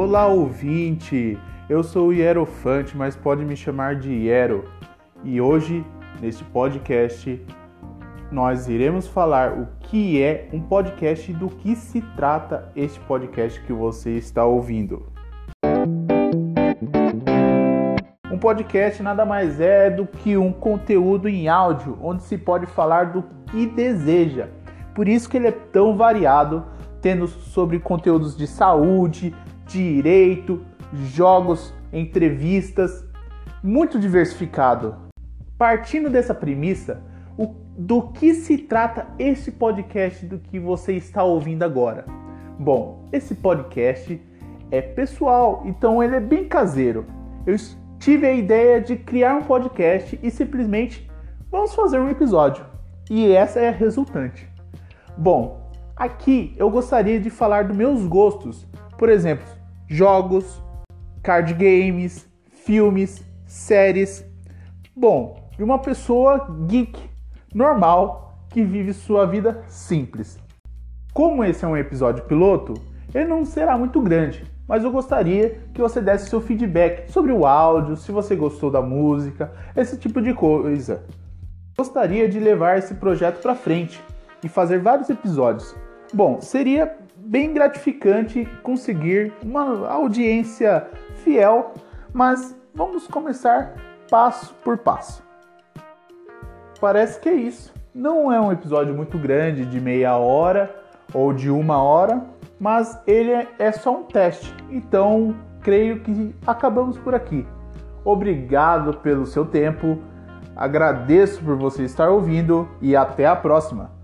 Olá, ouvinte! Eu sou o Hierofante, mas pode me chamar de Hiero. E hoje, neste podcast, nós iremos falar o que é um podcast e do que se trata este podcast que você está ouvindo. Um podcast nada mais é do que um conteúdo em áudio onde se pode falar do que deseja. Por isso que ele é tão variado, tendo sobre conteúdos de saúde, direito, jogos, entrevistas, muito diversificado. Partindo dessa premissa, o, do que se trata esse podcast do que você está ouvindo agora? Bom, esse podcast é pessoal, então ele é bem caseiro. Eu tive a ideia de criar um podcast e simplesmente vamos fazer um episódio. E essa é a resultante. Bom, aqui eu gostaria de falar dos meus gostos, por exemplo, jogos, card games, filmes, séries. Bom, de uma pessoa geek normal que vive sua vida simples. Como esse é um episódio piloto, ele não será muito grande, mas eu gostaria que você desse seu feedback sobre o áudio, se você gostou da música, esse tipo de coisa. Gostaria de levar esse projeto para frente e fazer vários episódios. Bom, seria bem gratificante conseguir uma audiência fiel, mas vamos começar passo por passo. Parece que é isso. Não é um episódio muito grande, de meia hora ou de uma hora, mas ele é só um teste. Então, creio que acabamos por aqui. Obrigado pelo seu tempo, agradeço por você estar ouvindo e até a próxima!